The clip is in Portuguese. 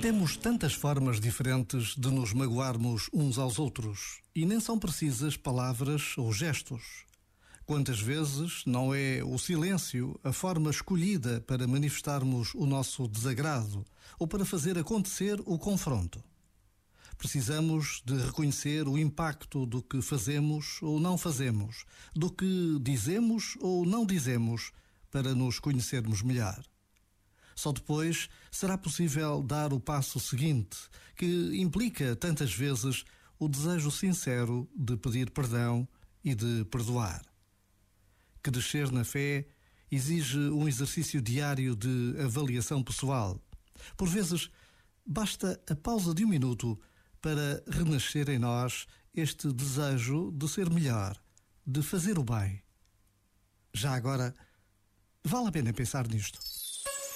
Temos tantas formas diferentes de nos magoarmos uns aos outros e nem são precisas palavras ou gestos. Quantas vezes não é o silêncio a forma escolhida para manifestarmos o nosso desagrado ou para fazer acontecer o confronto? Precisamos de reconhecer o impacto do que fazemos ou não fazemos, do que dizemos ou não dizemos, para nos conhecermos melhor. Só depois será possível dar o passo seguinte, que implica tantas vezes o desejo sincero de pedir perdão e de perdoar. Crescer na fé exige um exercício diário de avaliação pessoal. Por vezes, basta a pausa de um minuto para renascer em nós este desejo de ser melhor, de fazer o bem. Já agora, vale a pena pensar nisto.